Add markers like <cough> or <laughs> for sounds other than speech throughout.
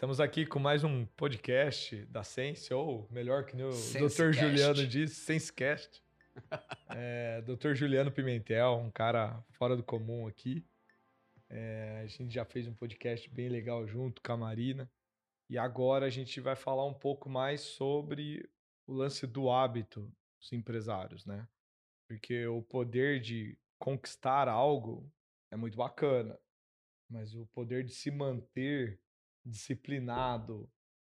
Estamos aqui com mais um podcast da Sense, ou melhor que o. Dr. Juliano diz, Sensecast. <laughs> É, Dr. Juliano Pimentel, um cara fora do comum aqui. É, a gente já fez um podcast bem legal junto com a Marina. E agora a gente vai falar um pouco mais sobre o lance do hábito dos empresários, né? Porque o poder de conquistar algo é muito bacana, mas o poder de se manter disciplinado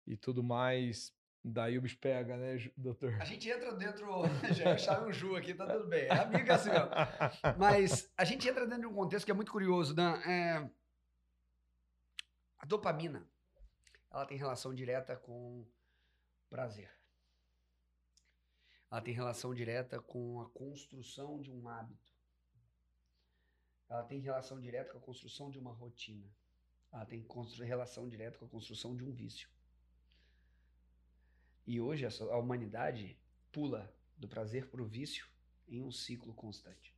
e tudo mais, daí o bicho pega, né, doutor? A gente entra dentro. <laughs> Já acharam um Ju aqui, tá tudo bem. É amiga assim, ó. Mas a gente entra dentro de um contexto que é muito curioso, né? É, A dopamina, ela tem relação direta com prazer. Ela tem relação direta com a construção de um hábito. Ela tem relação direta com a construção de uma rotina. Ela tem relação direta com a construção de um vício. E hoje a humanidade pula do prazer para o vício em um ciclo constante.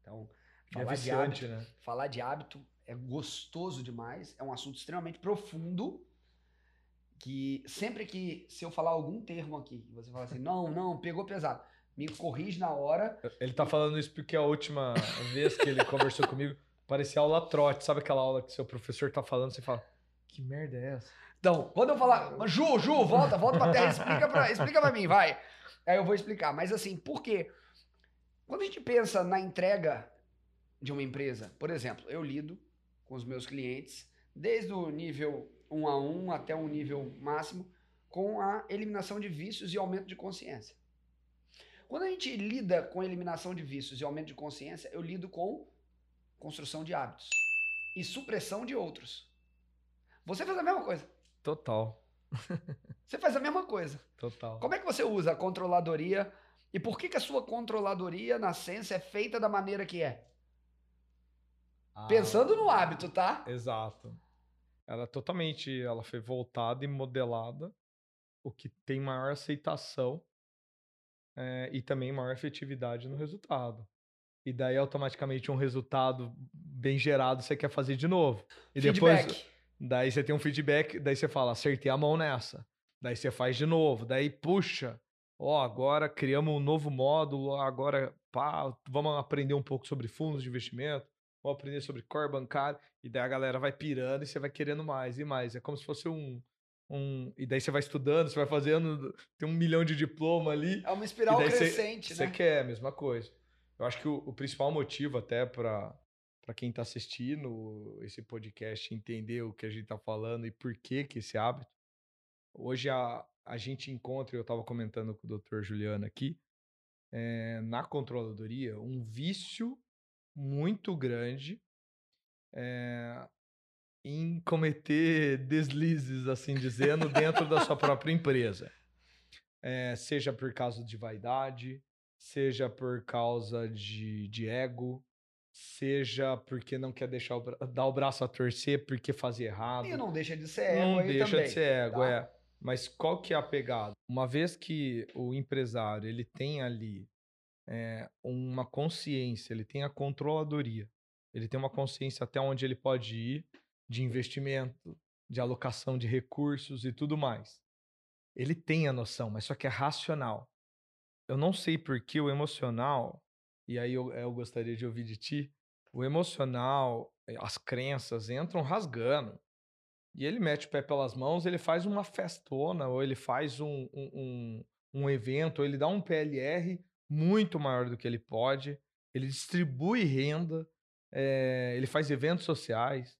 Então, É falar de viciante, hábito, né? falar de hábito é gostoso demais, é um assunto extremamente profundo. Que sempre que, se eu falar algum termo aqui, você fala assim, <laughs> não, não, pegou pesado, me corrige na hora. Ele tá falando isso porque a última vez que ele conversou comigo parecia aula trote. Sabe aquela aula que seu professor tá falando, você fala, que merda é essa? Então, quando eu falar, Ju, Ju, volta, volta pra terra, explica pra, explica pra mim, vai. Aí eu vou explicar. Mas assim, por quê? Quando a gente pensa na entrega de uma empresa, por exemplo, eu lido com os meus clientes, desde o nível 1 a 1 até um nível máximo, com a eliminação de vícios e aumento de consciência. Quando a gente lida com eliminação de vícios e aumento de consciência, eu lido com construção de hábitos e supressão de outros. Você faz a mesma coisa. Total, <laughs> Você faz a mesma coisa. total. Como é que você usa a controladoria e por que, que a sua controladoria na ciência é feita da maneira que é? Ah, Pensando no hábito, tá? Exato. Ela é totalmente, ela foi voltada e modelada, o que tem maior aceitação eh, e também maior efetividade no resultado. E daí, automaticamente, um resultado bem gerado, você quer fazer de novo. E depois, Feedback. Daí você tem um feedback, daí você fala, acertei a mão nessa. Daí você faz de novo, daí puxa. Ó, agora criamos um novo módulo, agora pá, vamos aprender um pouco sobre fundos de investimento, vamos aprender sobre core bancário, e daí a galera vai pirando e você vai querendo mais e mais. É como se fosse um. um e daí você vai estudando, você vai fazendo, tem um milhão de diploma ali. É uma espiral crescente, Você né? quer a mesma coisa. Eu acho que o, o principal motivo até para para quem está assistindo esse podcast entender o que a gente está falando e por que que esse hábito. Hoje a, a gente encontra, eu estava comentando com o Dr. Juliano aqui, eh, na controladoria, um vício muito grande eh, em cometer <laughs> deslizes, assim dizendo, dentro da sua própria empresa. Eh, seja por causa de vaidade, seja por causa de, de ego, seja porque não quer deixar o <laughs> dar o braço a torcer porque fazia errado. E não deixa de ser ego Não deixa também. de ser ego, tá? é. Mas qual que é a pegada? Uma vez que o empresário ele tem ali é, uma consciência, ele tem a controladoria, ele tem uma consciência até onde ele pode ir de investimento, de alocação de recursos e tudo mais. Ele tem a noção, mas só que é racional. Eu não sei por que o emocional, e aí eu, eu gostaria de ouvir de ti, o emocional, eh, as crenças entram rasgando. E ele mete o pé pelas mãos, ele faz uma festona, ou ele faz um, um, um, um evento, ou ele dá um PLR muito maior do que ele pode, ele distribui renda, eh, ele faz eventos sociais,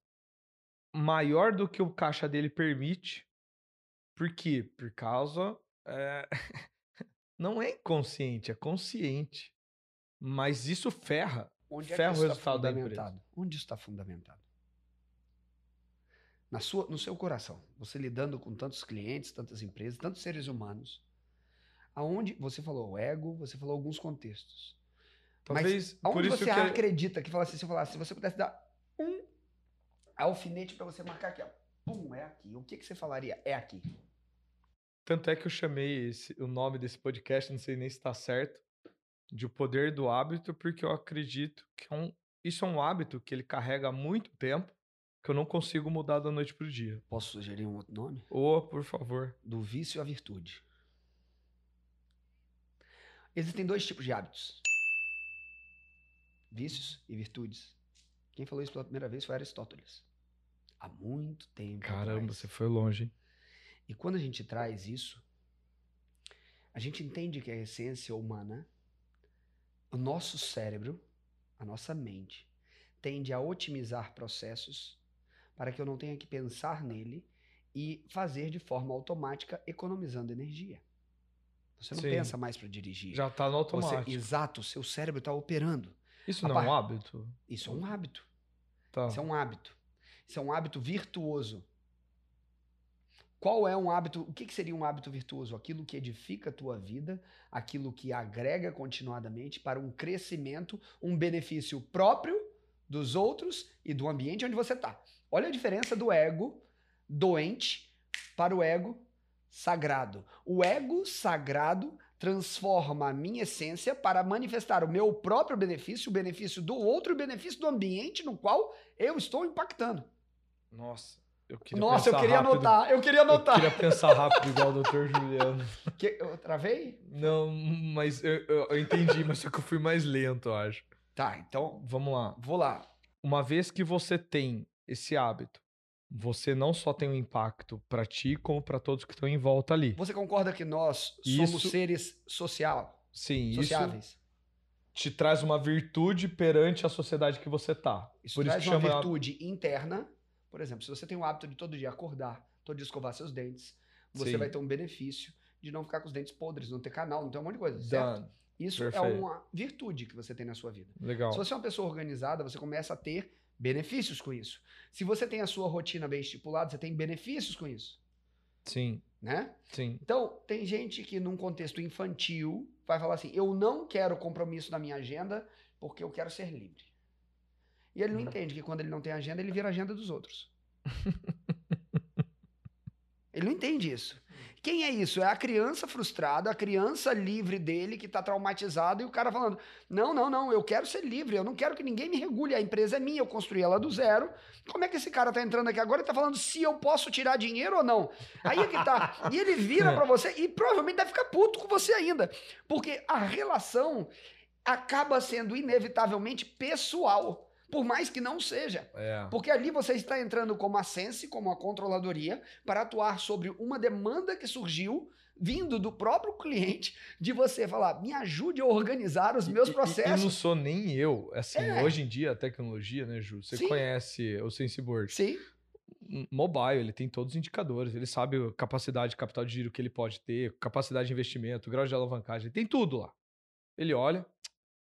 maior do que o caixa dele permite. Por quê? Por causa. eh, <laughs> não é inconsciente, é consciente. Mas isso ferra. Onde é ferra que o está resultado da empresa. fundamentado? Onde está fundamentado? Na sua, no seu coração. Você lidando com tantos clientes, tantas empresas, tantos seres humanos. Aonde você falou o ego, você falou alguns contextos. Talvez por Aonde você que. acredita que se eu falasse, se você pudesse dar um alfinete para você marcar aqui, ó, pum, é aqui. O que, que você falaria? É aqui. Tanto é que eu chamei esse- o nome desse podcast, não sei nem se está certo, de O Poder do Hábito, porque eu acredito que é um- isso é um hábito que ele carrega há muito tempo que eu não consigo mudar da noite pro dia. Posso sugerir um outro nome? Ô, por favor. Do vício à virtude. Existem dois tipos de hábitos: vícios e virtudes. Quem falou isso pela primeira vez foi Aristóteles. Há muito tempo. Caramba, atrás. você foi longe, hein? E quando a gente traz isso, a gente entende que a essência humana, o nosso cérebro, a nossa mente, tende a otimizar processos para que eu não tenha que pensar nele e fazer de forma automática, economizando energia. Você não Sim. pensa mais para dirigir. Já tá no Você- automático. exato, o seu cérebro está operando. Isso a não é um par- hábito? Isso é um hábito. Tá. Isso é um hábito. Isso é um hábito virtuoso. Qual é um hábito? O que, que seria um hábito virtuoso? Aquilo que edifica a tua vida, aquilo que agrega continuadamente para um crescimento, um benefício próprio dos outros e do ambiente onde você está. Olha a diferença do ego doente para o ego sagrado. O ego sagrado transforma a minha essência para manifestar o meu próprio benefício, o benefício do outro e o benefício do ambiente no qual eu estou impactando. Nossa, eu Nossa, eu queria rápido. anotar, eu queria anotar. Eu queria pensar rápido igual o Dr. Juliano. <laughs> Que- eu travei? Não, mas eu, eu- eu entendi, mas só que eu fui mais lento, eu acho. Tá, então Vamos lá. vou lá. Uma vez que você tem esse hábito, você não só tem um impacto pra ti, como pra todos que estão em volta ali. Você concorda que nós somos Isso- seres social, Sim, sociáveis? isso te traz uma virtude perante a sociedade que você tá. Isso Por isso traz que uma chama virtude interna. Por exemplo, se você tem o hábito de todo dia acordar, todo dia escovar seus dentes, você Sim. vai ter um benefício de não ficar com os dentes podres, não ter canal, não ter um monte de coisa, certo? Done. Isso é Perfeito. uma virtude que você tem na sua vida. Legal. Se você é uma pessoa organizada, você começa a ter benefícios com isso. Se você tem a sua rotina bem estipulada, você tem benefícios com isso, Sim, né? sim. Então, tem gente que num contexto infantil vai falar assim: eu não quero compromisso na minha agenda porque eu quero ser livre. E ele não Hum. entende que quando ele não tem agenda, ele vira a agenda dos outros. <laughs> ele não entende isso. Quem é isso? É a criança frustrada, a criança livre dele que tá traumatizado e o cara falando: não, não, não, eu quero ser livre, eu não quero que ninguém me regule, a empresa é minha, eu construí ela do zero. Como é que esse cara tá entrando aqui agora e tá falando se eu posso tirar dinheiro ou não? Aí é que tá. E ele vira <laughs> pra você e provavelmente deve ficar puto com você ainda. Porque a relação acaba sendo inevitavelmente pessoal. Por mais que não seja. É. Porque ali você está entrando como a Sense, como a controladoria, para atuar sobre uma demanda que surgiu vindo do próprio cliente de você falar, me ajude a organizar os meus processos. E, não sou nem eu. Assim, É. hoje em dia, a tecnologia, né, Ju? Você Sim. conhece o SenseBoard. Sim, Mobile, ele tem todos os indicadores. Ele sabe a capacidade de capital de giro que ele pode ter, capacidade de investimento, grau de alavancagem. Ele tem tudo lá. Ele olha.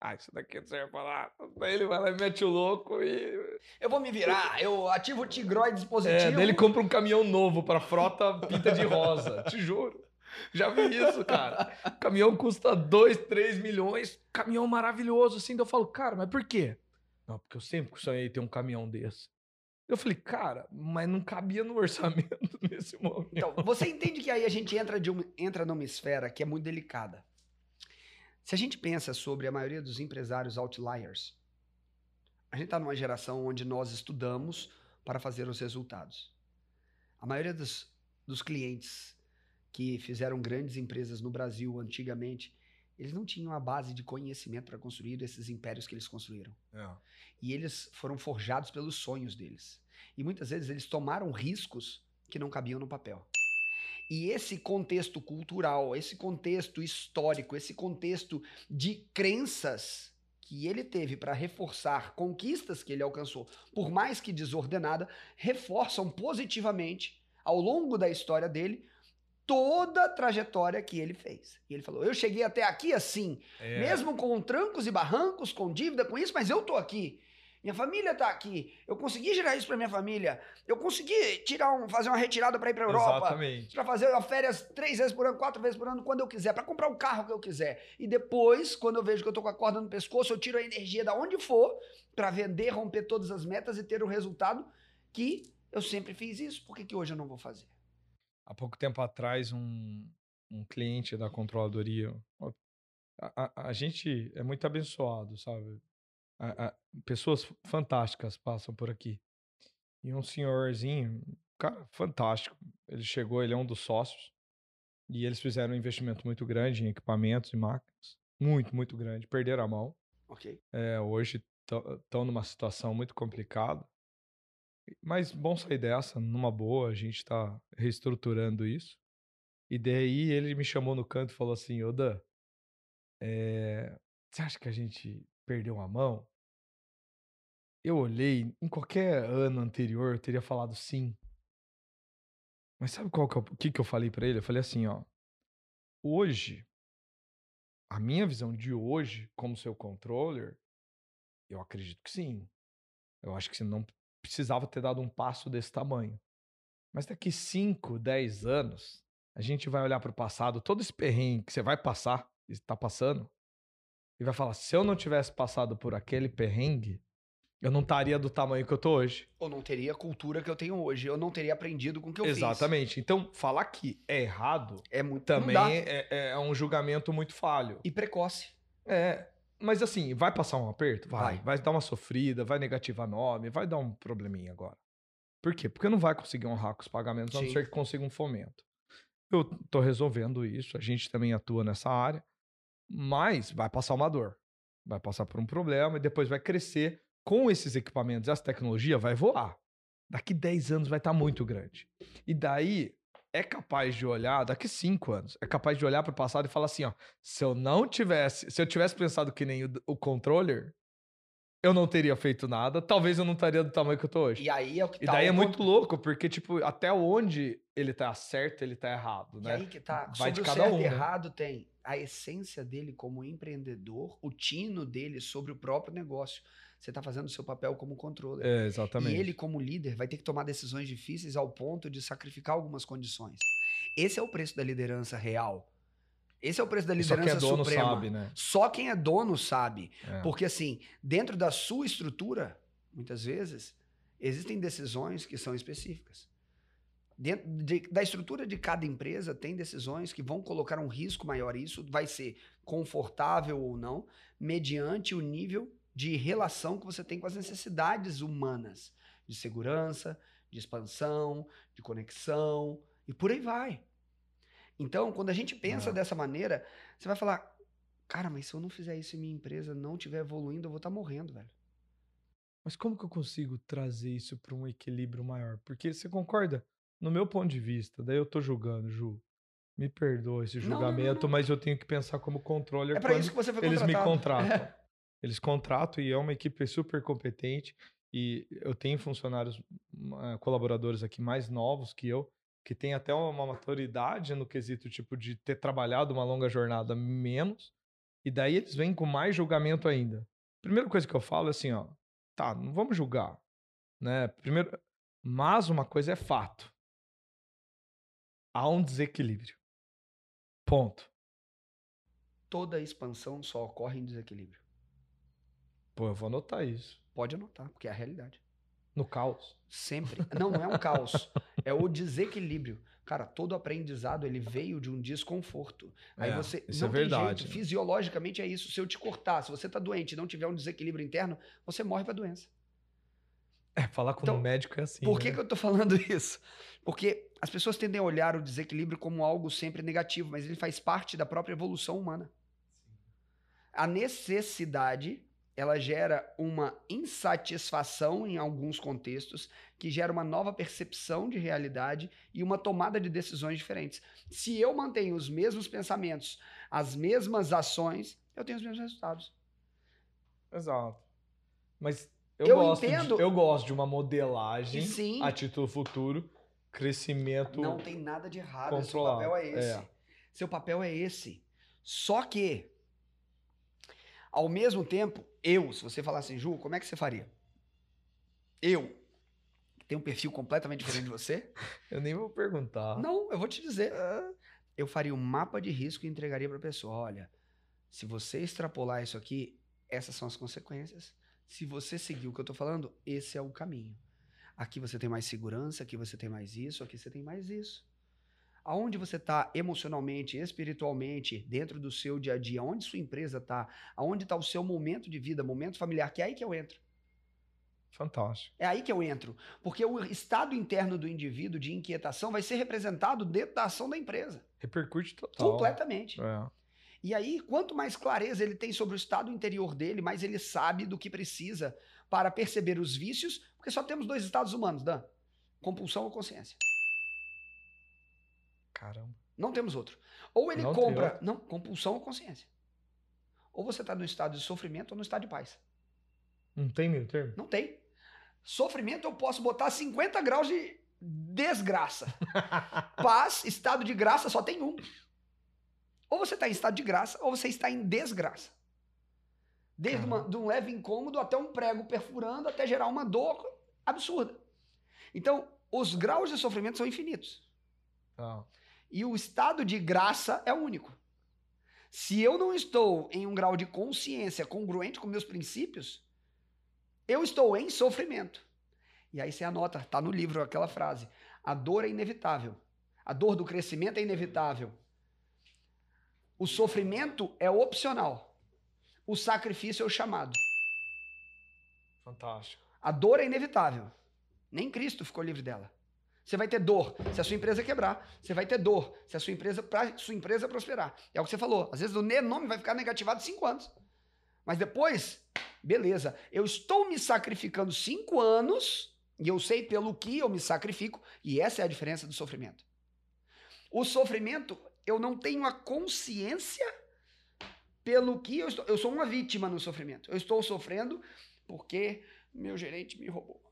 Ah, isso daqui não serve pra lá. Daí ele vai lá e mete o louco e. eu vou me virar, eu ativo o Tigroid dispositivo. É, daí ele compra um caminhão novo pra frota pinta de rosa. <laughs> Te juro. Já vi isso, cara. O caminhão custa 2, 3 milhões. Caminhão maravilhoso, assim. Daí eu falo, cara, mas por quê? Não, porque eu sempre sonhei ter um caminhão desse. Eu falei, cara, mas não cabia no orçamento <laughs> nesse momento. Então, você entende que aí a gente entra, de entra numa esfera que é muito delicada. Se a gente pensa sobre a maioria dos empresários outliers, a gente está numa geração onde nós estudamos para fazer os resultados. A maioria dos, dos clientes que fizeram grandes empresas no Brasil antigamente, eles não tinham a base de conhecimento para construir esses impérios que eles construíram. E eles foram forjados pelos sonhos deles. E muitas vezes eles tomaram riscos que não cabiam no papel. E esse contexto cultural, esse contexto histórico, esse contexto de crenças que ele teve para reforçar conquistas que ele alcançou, por mais que desordenada, reforçam positivamente ao longo da história dele toda a trajetória que ele fez. E ele falou: "Eu cheguei até aqui assim, É, mesmo com trancos e barrancos, com dívida, com isso, mas eu tô aqui. Minha família tá aqui. Eu consegui gerar isso pra minha família. Eu consegui tirar um, fazer uma retirada para ir pra Europa. Exatamente. Pra fazer férias três vezes por ano, quatro vezes por ano, quando eu quiser, pra comprar o carro que eu quiser. E depois, quando eu vejo que eu tô com a corda no pescoço, eu tiro a energia da onde for pra vender, romper todas as metas e ter o resultado que eu sempre fiz isso. Por que, que hoje eu não vou fazer? Há pouco tempo atrás, um, um cliente da controladoria. A, a- a gente é muito abençoado, sabe? A- pessoas fantásticas passam por aqui. E um senhorzinho, cara fantástico. Ele chegou, ele é um dos sócios. E eles fizeram um investimento muito grande em equipamentos e máquinas. Muito, muito grande. Perderam a mão. Ok. É, hoje estão numa situação muito complicada. Mas bom sair dessa, numa boa, a gente está reestruturando isso. E daí ele me chamou no canto e falou assim, ô Dan, é, você acha que a gente perdeu a mão? Eu olhei, em qualquer ano anterior eu teria falado sim. Mas sabe qual que, é o que, que eu falei pra ele? Eu falei assim, ó. Hoje, a minha visão de hoje, como seu controller, eu acredito que sim. Eu acho que você não precisava ter dado um passo desse tamanho. Mas daqui 5, 10 anos, a gente vai olhar para o passado, todo esse perrengue que você vai passar, está passando, e vai falar: se eu não tivesse passado por aquele perrengue, eu não estaria do tamanho que eu tô hoje. Ou não teria a cultura que eu tenho hoje. Eu não teria aprendido com o que eu Exatamente. fiz. Exatamente. Então, falar que é errado é muito também é, é, é, um julgamento muito falho. E precoce. É. Mas assim, vai passar um aperto? Vai. Vai, vai dar uma sofrida, vai negativar nome, vai dar um probleminha agora. Por quê? Porque não vai conseguir honrar com os pagamentos, Sim. a não ser que consiga um fomento. Eu tô resolvendo isso, a gente também atua nessa área, mas vai passar uma dor. Vai passar por um problema e depois vai crescer com esses equipamentos, essa tecnologia vai voar. Daqui 10 anos vai estar tá muito grande. E daí é capaz de olhar, daqui 5 anos, é capaz de olhar para o passado e falar assim, ó, se eu não tivesse, se eu tivesse pensado que nem o, o controller, eu não teria feito nada, talvez eu não estaria do tamanho que eu tô hoje. E aí é o que tá. E daí é muito louco, porque, tipo, até onde ele tá certo, ele tá errado, né? E aí que tá. Vai Sobre de cada certo um. e né? errado tem a essência dele como empreendedor, o tino dele sobre o próprio negócio. Você está fazendo o seu papel como controller. É, exatamente. E ele, como líder, vai ter que tomar decisões difíceis ao ponto de sacrificar algumas condições. Esse é o preço da liderança real. Esse é o preço da liderança Só quem é dono suprema. sabe, né? Só quem é dono sabe. É. Porque, assim, dentro da sua estrutura, muitas vezes, existem decisões que são específicas. Dentro de, da estrutura de cada empresa, tem decisões que vão colocar um risco maior. Isso vai ser confortável ou não, mediante o nível de relação que você tem com as necessidades humanas, de segurança, de expansão, de conexão e por aí vai. Então, quando a gente pensa é. dessa maneira, você vai falar: cara, mas se eu não fizer isso e minha empresa não estiver evoluindo, eu vou estar tá morrendo, velho. Mas como que eu consigo trazer isso para um equilíbrio maior? Porque você concorda? No meu ponto de vista, daí eu tô julgando, Ju. Me perdoa esse julgamento, não, não, não, mas eu tenho que pensar como controller. É para isso que você foi Eles me contratam. <laughs> Eles contratam e é uma equipe super competente. E eu tenho funcionários, colaboradores aqui mais novos que eu, que tem até uma maturidade no quesito tipo de ter trabalhado uma longa jornada menos. E daí eles vêm com mais julgamento ainda. Primeira coisa que eu falo é assim, ó, tá, não vamos julgar, né? Primeiro, mas uma coisa é fato. Há um desequilíbrio. Ponto. Toda expansão só ocorre em desequilíbrio. Pô, eu vou anotar isso. Pode anotar, porque é a realidade. No caos. Sempre. Não, não é um caos. é o desequilíbrio. Cara, todo aprendizado ele veio de um desconforto. Aí é, você isso não é verdade. Jeito, fisiologicamente é isso. Se eu te cortar, se você tá doente e não tiver um desequilíbrio interno, você morre pra doença. É, falar com então, um médico é assim. Por que, né? que eu tô falando <laughs> isso? Porque as pessoas tendem a olhar o desequilíbrio como algo sempre negativo, mas ele faz parte da própria evolução humana. A necessidade ela gera uma insatisfação em alguns contextos, que gera uma nova percepção de realidade e uma tomada de decisões diferentes. Se eu mantenho os mesmos pensamentos, as mesmas ações, eu tenho os mesmos resultados. Exato. Mas eu, eu gosto, entendo... de, eu gosto de uma modelagem Sim. a título futuro, crescimento. Não tem nada de errado. Controlado. Seu papel é esse. É. Seu papel é esse. Só que ao mesmo tempo, eu, se você falar assim, Ju, como é que você faria? Eu, que tenho um perfil completamente diferente de você. <laughs> eu nem vou perguntar. Não, eu vou te dizer. Eu faria um mapa de risco e entregaria para a pessoa: olha, se você extrapolar isso aqui, essas são as consequências. Se você seguir o que eu estou falando, esse é o caminho. Aqui você tem mais segurança, aqui você tem mais isso, aqui você tem mais isso aonde você está emocionalmente, espiritualmente, dentro do seu dia a dia, onde sua empresa está, aonde está o seu momento de vida, momento familiar, que é aí que eu entro. Fantástico. É aí que eu entro. Porque o estado interno do indivíduo de inquietação vai ser representado dentro da ação da empresa. Repercute total. Completamente. É. E aí, quanto mais clareza ele tem sobre o estado interior dele, mais ele sabe do que precisa para perceber os vícios, porque só temos dois estados humanos, Dan: compulsão ou consciência. Caramba. Não temos outro. Ou ele Não compra. Não, compulsão ou consciência. Ou você está no estado de sofrimento ou no estado de paz. Não tem meio termo? Não tem. Sofrimento eu posso botar 50 graus de desgraça. <laughs> Paz, estado de graça, só tem um. Ou você está em estado de graça, ou você está em desgraça. Desde uma, de um leve incômodo até um prego perfurando, até gerar uma dor absurda. Então, os graus de sofrimento são infinitos. Tá. E o estado de graça é único. Se eu não estou em um grau de consciência congruente com meus princípios, eu estou em sofrimento. E aí você anota, tá no livro aquela frase: a dor é inevitável. A dor do crescimento é inevitável. O sofrimento é opcional. O sacrifício é o chamado. Fantástico. A dor é inevitável. Nem Cristo ficou livre dela. Você vai ter dor se a sua empresa quebrar. Você vai ter dor se a sua empresa, pra, sua empresa prosperar. É o que você falou. Às vezes o nome vai ficar negativado cinco anos. Mas depois, beleza. Eu estou me sacrificando cinco anos e eu sei pelo que eu me sacrifico. E essa é a diferença do sofrimento. O sofrimento, eu não tenho a consciência pelo que eu estou. Eu sou uma vítima no sofrimento. Eu estou sofrendo porque meu gerente me roubou.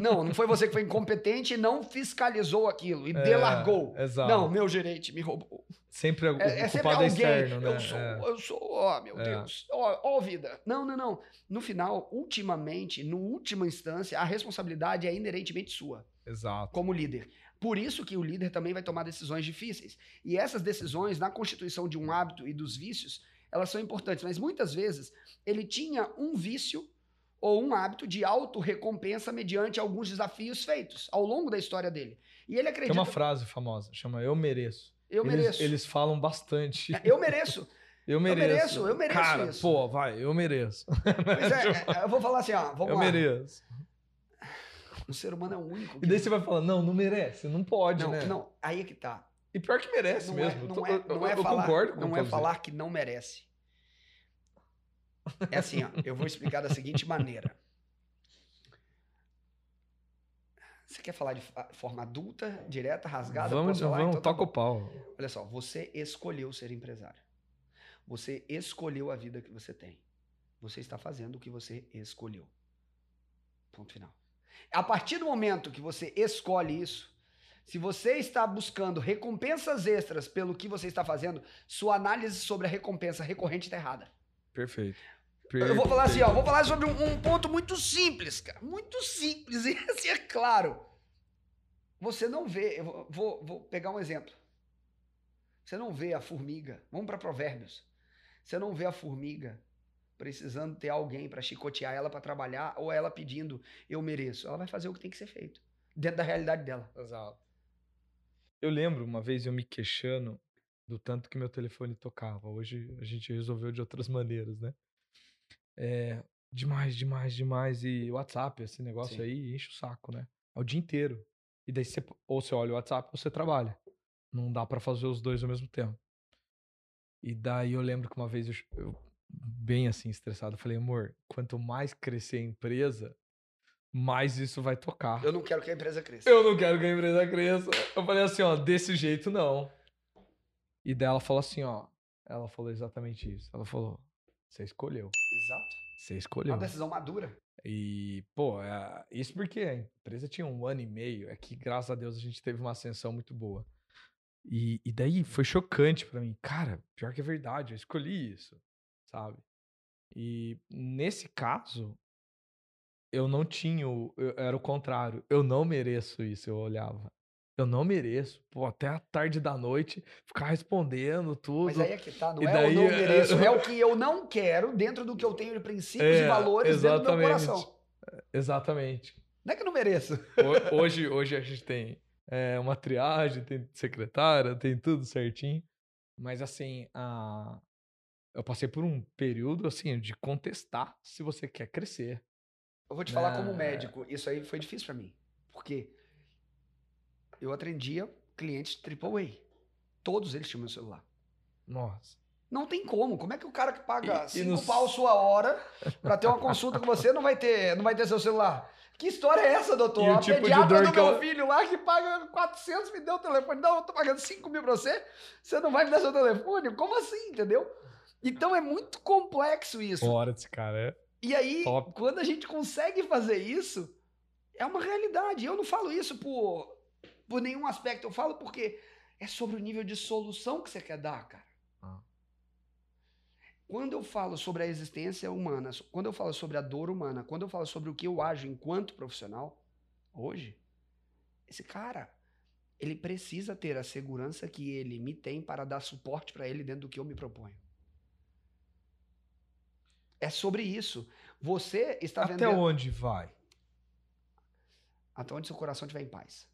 Não, não foi você que foi incompetente e não fiscalizou aquilo e É, delargou. exato. Não, meu gerente me roubou. Sempre o É, é sempre é alguém. externo, né? Eu sou, É. eu sou, ó, meu É. Deus. Ó, ó, vida. Não, não, não. No final, ultimamente, no última instância, a responsabilidade é inerentemente sua, Exato. como líder. Por isso que o líder também vai tomar decisões difíceis. E essas decisões, na constituição de um hábito e dos vícios, elas são importantes. Mas muitas vezes, ele tinha um vício ou um hábito de auto-recompensa mediante alguns desafios feitos ao longo da história dele. E ele Tem acredita... uma frase famosa, chama Eu Mereço. eu Eles- mereço. Eles, falam bastante. Eu mereço. <laughs> Eu mereço, mereço. eu mereço Cara, isso. pô, vai, eu mereço. Pois é, <laughs> é, eu vou falar assim, ó, vamos eu lá. mereço. O ser humano é o único. E daí você vai falar, não, não merece, não pode, não, né? não, aí é que tá. E pior que merece Não mesmo. é, Eu não tô- é, eu- não eu, é eu falar, concordo com não que é eu falar que não merece. É assim, ó, eu vou explicar da seguinte maneira. Você quer falar de forma adulta, direta, rasgada? Vamos, falar? vamos, Então tá toca o pau. Olha só, você escolheu ser empresário. Você escolheu a vida que você tem. Você está fazendo o que você escolheu. Ponto final. A partir do momento que você escolhe isso, se você está buscando recompensas extras pelo que você está fazendo, sua análise sobre a recompensa recorrente está errada. Perfeito. Eu vou falar assim, ó, vou falar sobre um, um ponto muito simples, cara. Muito simples, <laughs> e assim é claro. Você não vê, eu vou, vou, vou pegar um exemplo. Você não vê a formiga, vamos para provérbios. Você não vê a formiga precisando ter alguém para chicotear ela para trabalhar ou ela pedindo, eu mereço. Ela vai fazer o que tem que ser feito, dentro da realidade dela. Exato. Eu lembro uma vez eu me queixando do tanto que meu telefone tocava. Hoje a gente resolveu de outras <laughs> maneiras, né? É, demais, demais, demais. E o WhatsApp, esse negócio Sim. aí, enche o saco, né? É o dia inteiro. E daí você, ou você olha o WhatsApp ou você trabalha. Não dá pra fazer os dois ao mesmo tempo. E daí eu lembro que uma vez eu, eu bem assim, estressado, eu falei, amor, quanto mais crescer a empresa, mais isso vai tocar. Eu não quero que a empresa cresça. Eu não quero que a empresa cresça. Eu falei assim, ó, desse jeito não. E daí ela falou assim, ó. Ela falou exatamente isso. Ela falou, você escolheu. Exato. Você É escolheu. uma decisão madura. E, pô, é- isso porque a empresa tinha um ano e meio. É que, graças a Deus, a gente teve uma ascensão muito boa. E, e daí foi chocante pra mim. Cara, pior que é verdade, eu escolhi isso, sabe? E nesse caso, eu não tinha. eu- era o contrário. Eu não mereço isso, eu olhava. Eu não mereço. Pô, até a tarde da noite, ficar respondendo tudo. Mas aí é que tá, não E é daí, eu não é- mereço, é o <laughs> que eu não quero dentro do que eu tenho de princípios e É, valores dentro do meu exatamente. coração. Exatamente. Não é que eu não mereço. Ho- Hoje, hoje a gente tem é, uma triagem, tem secretária, tem tudo certinho. Mas assim, a... eu passei por um período assim de contestar se você quer crescer. Eu vou te falar como É. médico, isso aí foi difícil pra mim. Porque eu atendia clientes AAA. Todos eles tinham meu celular. Nossa. Não tem como. Como é que o cara que paga E- e cinco no- pau sua hora pra ter uma consulta com você não vai ter, não vai ter seu celular? Que história é essa, doutor? E o a tipo pediatra do meu eu- filho lá que paga 400 me deu o telefone. Não, eu tô pagando 5 mil pra você, você não vai me dar seu telefone? Como assim, entendeu? Então é muito complexo isso. Fora desse cara, é. E aí, Top. quando a gente consegue fazer isso, é uma realidade. Eu não falo isso por, por nenhum aspecto, eu falo porque é sobre o nível de solução que você quer dar, cara. Ah. Quando eu falo sobre a existência humana, quando eu falo sobre a dor humana, quando eu falo sobre o que eu ajo enquanto profissional, hoje, esse cara, ele precisa ter a segurança que ele me tem para dar suporte para ele dentro do que eu me proponho. É sobre isso. Você está Até vendendo onde vai? até onde seu coração estiver em paz.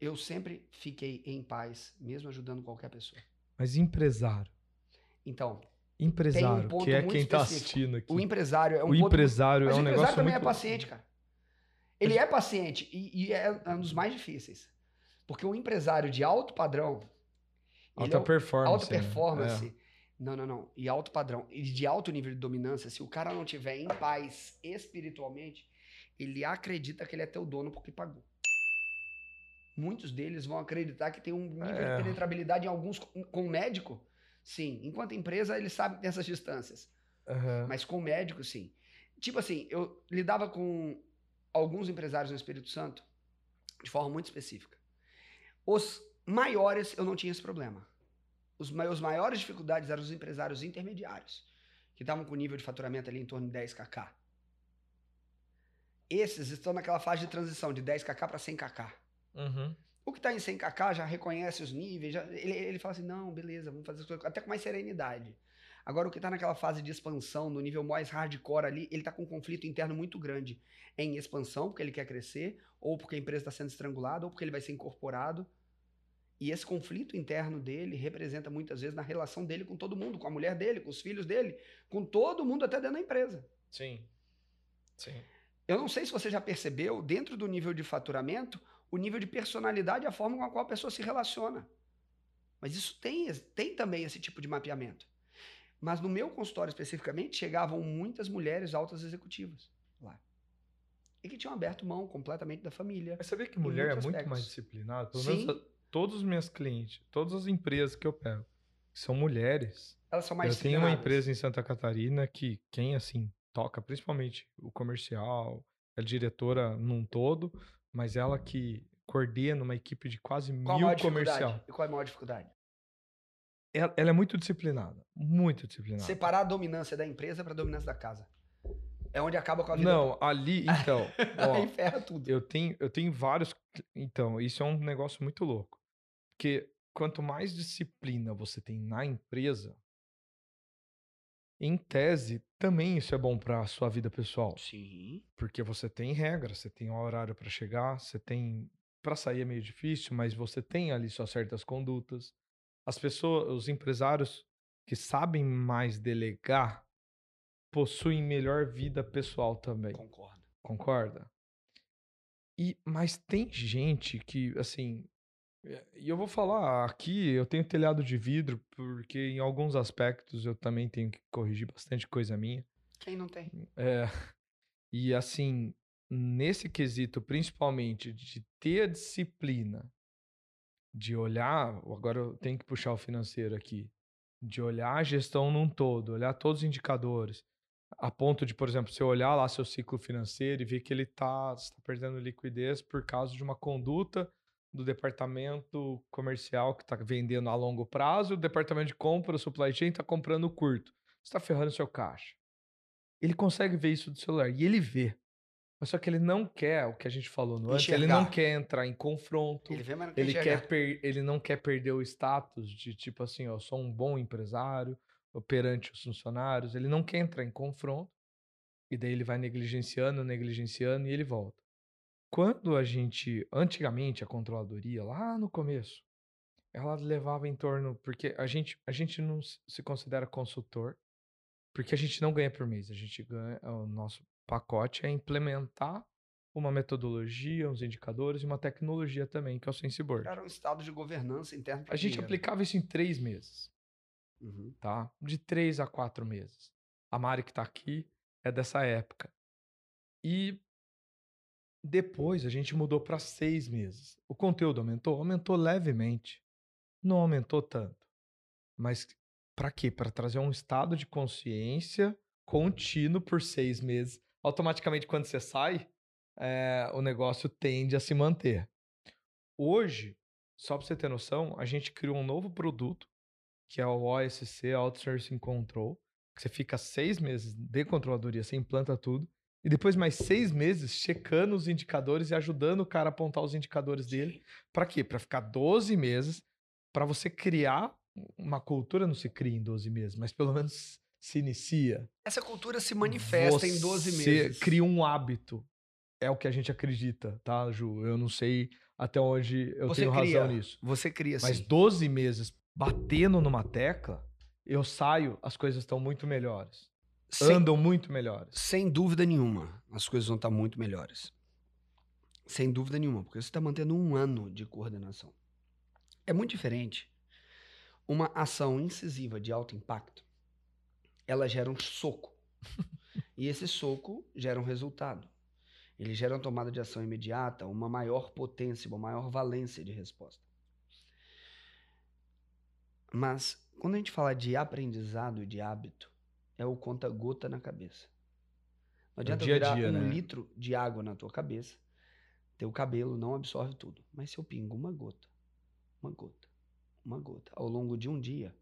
Eu sempre fiquei em paz, mesmo ajudando qualquer pessoa. Mas empresário. Então, Empresário, ponto que é muito quem tá específico. assistindo aqui. o empresário é um O empresário Mas é o um empresário negócio também muito... é paciente, cara. Ele é paciente e, e é um dos mais difíceis. Porque um empresário de alto padrão. ele Alta é um- performance. alta né? performance. Não, não, não. E alto padrão. E de alto nível de dominância, se o cara não tiver em paz espiritualmente, ele acredita que ele é teu dono porque pagou. Muitos deles vão acreditar que tem um nível É. de penetrabilidade em alguns com o médico. Sim. Enquanto empresa, ele sabe que tem essas distâncias. Aham. Mas com médico, sim. Tipo assim, eu lidava com alguns empresários no Espírito Santo de forma muito específica. Os maiores, eu não tinha esse problema. Os meus maiores dificuldades eram os empresários intermediários, que estavam com nível de faturamento ali em torno de 10kk. Esses estão naquela fase de transição de 10kk para 100kk. Uhum. O que está em 100kk já reconhece os níveis, já- ele, ele fala assim, não, beleza, vamos fazer as coisas até com mais serenidade. Agora, o que está naquela fase de expansão, no nível mais hardcore ali, ele está com um conflito interno muito grande em expansão, porque ele quer crescer, ou porque a empresa está sendo estrangulada, ou porque ele vai ser incorporado. E esse conflito interno dele representa muitas vezes na relação dele com todo mundo, com a mulher dele, com os filhos dele, com todo mundo até dentro da empresa. Sim. Sim. Eu não sei se você já percebeu, dentro do nível de faturamento, o nível de personalidade e a forma com a qual a pessoa se relaciona. Mas isso tem, tem também esse tipo de mapeamento. Mas no meu consultório especificamente, chegavam muitas mulheres altas executivas lá. E que tinham aberto mão completamente da família. Mas sabia que mulher é muitos muito aspectos. mais disciplinada? Pelo Sim. menos a- todos os meus clientes, todas as empresas que eu pego, que são mulheres. Elas são mais eu tenho uma empresa em Santa Catarina que quem assim toca, principalmente o comercial, é diretora num todo, mas ela que coordena uma equipe de quase Qual mil comercial. E qual é a maior dificuldade? Ela, ela é muito disciplinada, muito disciplinada. Separar a dominância da empresa para a dominância da casa. É onde acaba com a vida. Não, ali, <laughs> então, Aí ó, ferra tudo. eu tenho, eu tenho vários. Então, isso é um negócio muito louco. Porque quanto mais disciplina você tem na empresa, em tese, também isso é bom para sua vida pessoal. Sim. Porque você tem regras, você tem um horário para chegar, você tem. Para sair é meio difícil, mas você tem ali suas certas condutas. As pessoas, os empresários que sabem mais delegar, possuem melhor vida pessoal também. Concordo. Concorda? E, mas tem gente que, assim, e eu vou falar aqui, eu tenho telhado de vidro, porque em alguns aspectos eu também tenho que corrigir bastante coisa minha. Quem não tem? É, <laughs> e assim, nesse quesito, principalmente de ter a disciplina de olhar, agora eu tenho que puxar o financeiro aqui, de olhar a gestão num todo, olhar todos os indicadores, a ponto de, por exemplo, você olhar lá seu ciclo financeiro e ver que ele está tá perdendo liquidez por causa de uma conduta do departamento comercial que está vendendo a longo prazo, o departamento de compra, o supply chain, está comprando curto. Você está ferrando seu caixa. Ele consegue ver isso do celular e ele vê. Mas só que ele não quer o que a gente falou no antes, ele não quer entrar em confronto. Ele vê, mas não quer Ele, quer per- ele não quer perder o status de tipo assim, ó, eu sou um bom empresário perante os funcionários. Ele não quer entrar em confronto. E daí ele vai negligenciando, negligenciando e ele volta. Quando a gente, antigamente, a controladoria, lá no começo, ela levava em torno, porque a gente, a gente não se considera consultor, porque a gente não ganha por mês, a gente ganha, o nosso pacote é implementar uma metodologia, uns indicadores e uma tecnologia também, que é o SenseBoard. Era um estado de governança interno. A gente dinheiro. aplicava isso em três meses, Uhum. tá? De três a quatro meses. A Mari que tá aqui é dessa época. E depois a gente mudou para seis meses. O conteúdo aumentou? Aumentou levemente. Não aumentou tanto. Mas para quê? Para trazer um estado de consciência contínuo por seis meses. Automaticamente, quando você sai, é, o negócio tende a se manter. Hoje, só para você ter noção, a gente criou um novo produto, que é o OSC Outsourcing Control, que você fica seis meses de controladoria, você implanta tudo, e depois mais seis meses checando os indicadores e ajudando o cara a apontar os indicadores dele. Para quê? Para ficar 12 meses, para você criar uma cultura, não se cria em 12 meses, mas pelo menos se inicia. Essa cultura se manifesta em 12 Você meses. cria um hábito. É o que a gente acredita, tá, Ju? Eu não sei até onde eu Você tenho cria, razão nisso. Você cria Mas sim. 12 meses batendo numa tecla, eu saio, as coisas estão muito melhores. Sem, Andam muito melhores. sem dúvida nenhuma, as coisas vão estar muito melhores. Sem dúvida nenhuma, porque você está mantendo um ano de coordenação. É muito diferente. Uma ação incisiva de alto impacto, ela gera um soco. <laughs> e esse soco gera um resultado. Ele gera uma tomada de ação imediata, uma maior potência, uma maior valência de resposta. Mas quando a gente fala de aprendizado e de hábito, é o conta-gota na cabeça. Não adianta dia virar dia, um né? litro de água na tua cabeça, teu cabelo não absorve tudo. Mas se eu pingo uma gota, uma gota, uma gota, ao longo de um dia,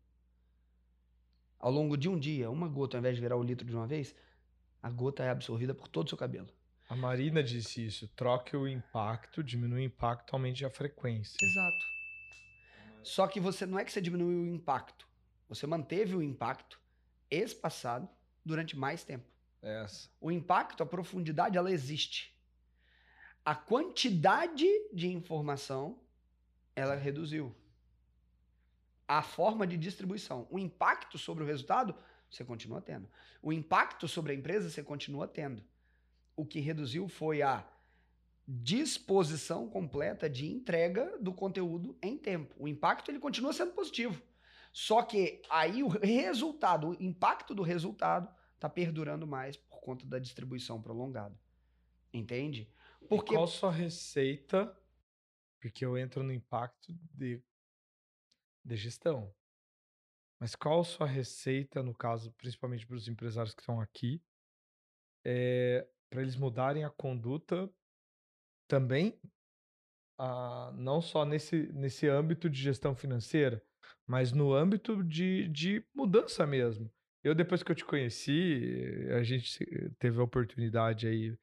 ao longo de um dia, uma gota, ao invés de virar o litro de uma vez, a gota é absorvida por todo o seu cabelo. A Marina disse isso. Troque o impacto, diminui o impacto, aumente a frequência. Exato. Só que você não é que você diminuiu o impacto. Você manteve o impacto espaçado durante mais tempo. Essa. O impacto, a profundidade, ela existe. A quantidade de informação, ela reduziu. A forma de distribuição. O impacto sobre o resultado, você continua tendo. O impacto sobre a empresa, você continua tendo. O que reduziu foi a disposição completa de entrega do conteúdo em tempo. O impacto, ele continua sendo positivo. Só que aí o resultado, o impacto do resultado, está perdurando mais por conta da distribuição prolongada. Entende? Porque... Qual a sua receita? Porque eu entro no impacto de, de gestão. Mas qual a sua receita, no caso, principalmente para os empresários que estão aqui, é, para eles mudarem a conduta também, ah, não só nesse, nesse âmbito de gestão financeira, mas no âmbito de, de mudança mesmo. Eu, depois que eu te conheci, a gente teve a oportunidade aí.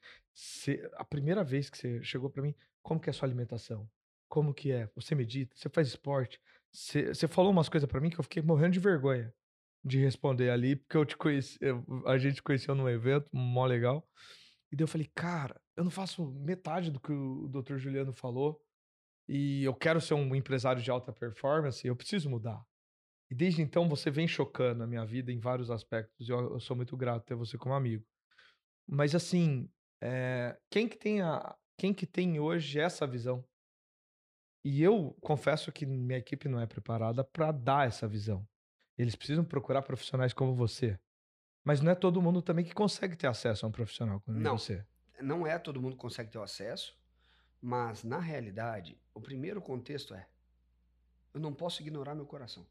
A primeira vez que você chegou para mim, como que é a sua alimentação? Como que é? Você medita? Você faz esporte? Você, você falou umas coisas para mim que eu fiquei morrendo de vergonha de responder ali, porque eu te conheci, a gente conheceu num evento mó legal. E daí eu falei, cara, eu não faço metade do que o Dr. Juliano falou. E eu quero ser um empresário de alta performance, eu preciso mudar. E desde então você vem chocando a minha vida em vários aspectos. E eu, eu sou muito grato ter você como amigo. Mas assim, é, quem que tem a, quem que tem hoje essa visão? E eu confesso que minha equipe não é preparada para dar essa visão. Eles precisam procurar profissionais como você. Mas não é todo mundo também que consegue ter acesso a um profissional como não, você. Não é todo mundo que consegue ter acesso, mas na realidade, o primeiro contexto é: eu não posso ignorar meu coração.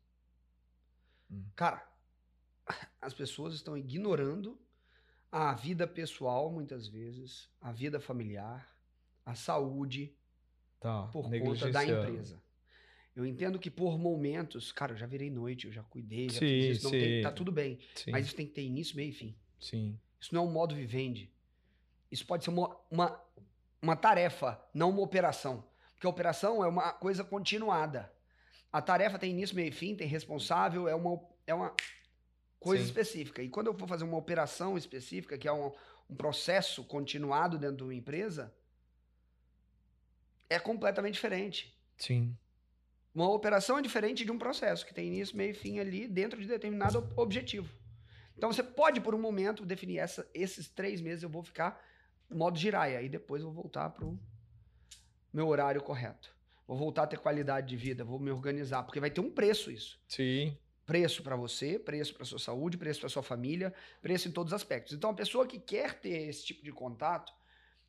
Hum. Cara, <laughs> as pessoas estão ignorando a vida pessoal, muitas vezes, a vida familiar, a saúde, tá, por conta da empresa. Eu entendo que por momentos, cara, eu já virei noite, eu já cuidei, já sim, fiz isso, não sim. tem, tá tudo bem. Sim. Mas isso tem que ter início, meio e fim. Sim. Isso não é um modo vivendi. Isso pode ser uma, uma, uma tarefa, não uma operação. Porque a operação é uma coisa continuada. A tarefa tem início, meio e fim, tem responsável, é uma, é uma coisa Sim. específica. E quando eu for fazer uma operação específica, que é um, um processo continuado dentro de uma empresa, é completamente diferente. Sim. Uma operação é diferente de um processo, que tem início, meio e fim ali dentro de determinado objetivo. Então você pode, por um momento, definir essa, esses três meses eu vou ficar modo giraia. E depois eu vou voltar pro meu horário correto. Vou voltar a ter qualidade de vida, vou me organizar, porque vai ter um preço isso. Sim. Preço para você, preço para sua saúde, preço para sua família, preço em todos os aspectos. Então, a pessoa que quer ter esse tipo de contato,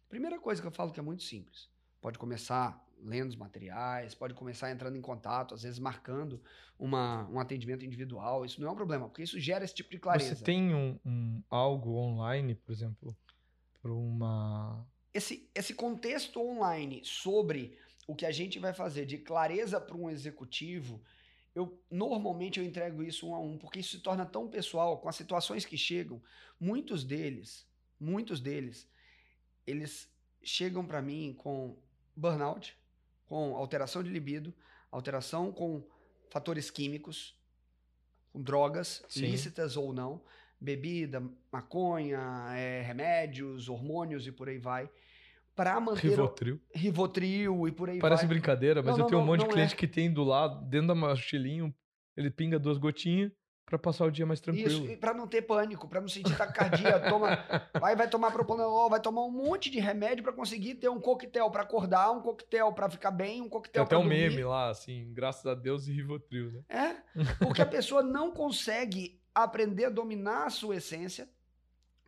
primeira coisa que eu falo que é muito simples. Pode começar lendo os materiais, pode começar entrando em contato, às vezes marcando uma, um atendimento individual. Isso não é um problema, porque isso gera esse tipo de clareza. Você tem um, um algo online, por exemplo, para uma. Esse, esse contexto online sobre o que a gente vai fazer de clareza para um executivo, eu normalmente eu entrego isso um a um, porque isso se torna tão pessoal com as situações que chegam. Muitos deles, muitos deles, eles chegam para mim com burnout, com alteração de libido, alteração com fatores químicos, com drogas, Sim. lícitas ou não, bebida, maconha, é, remédios, hormônios e por aí vai, para manter o Rivotril. Rivotril e por aí Parece vai. brincadeira, mas Não, eu não, tenho um não, monte de é. cliente que tem do lado, dentro da mochilinha, ele pinga duas gotinhas pra passar o dia mais tranquilo. Isso, e para não ter pânico, para não sentir taquicardia, toma, <laughs> vai, vai tomar propanolol, vai tomar um monte de remédio para conseguir ter um coquetel para acordar, um coquetel para ficar bem, um Tem coquetel até para um dormir. meme lá, assim, graças a Deus e Rivotril, né? É, <laughs> porque a pessoa não consegue aprender a dominar a sua essência,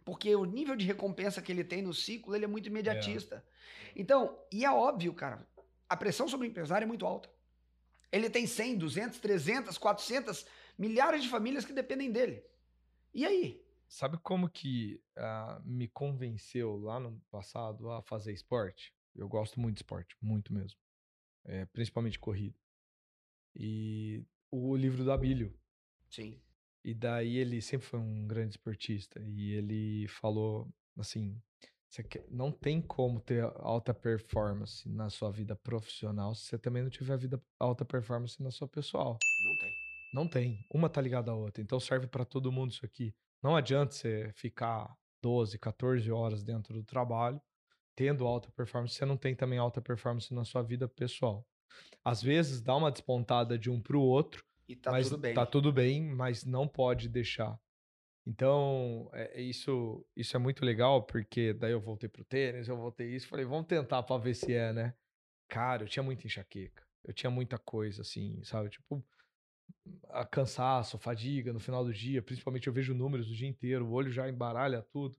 porque o nível de recompensa que ele tem no ciclo, ele é muito imediatista. Então, e é óbvio, cara, a pressão sobre o empresário é muito alta. Ele tem 100, 200, 300, 400, milhares de famílias que dependem dele. E aí? Sabe como que ah, me convenceu lá no passado a fazer esporte? Eu gosto muito de esporte, muito mesmo. É, principalmente corrida. E o livro do Abílio. Sim. E daí ele sempre foi um grande esportista. E ele falou assim: não tem como ter alta performance na sua vida profissional se você também não tiver vida alta performance na sua pessoal. Não tem. Não tem. Uma tá ligada à outra. Então serve pra todo mundo isso aqui. Não adianta você ficar 12, 14 horas dentro do trabalho tendo alta performance, você não tem também alta performance na sua vida pessoal. Às vezes dá uma despontada de um pro outro, E tá mas tudo bem. tá tudo bem, mas não pode deixar. Então, é, é isso, isso é muito legal, porque daí eu voltei pro tênis, eu voltei isso, falei, vamos tentar pra ver se é, né? Cara, eu tinha muita enxaqueca, eu tinha muita coisa, assim, sabe? Tipo, a cansaço, fadiga no final do dia, principalmente eu vejo números o dia inteiro, o olho já embaralha tudo.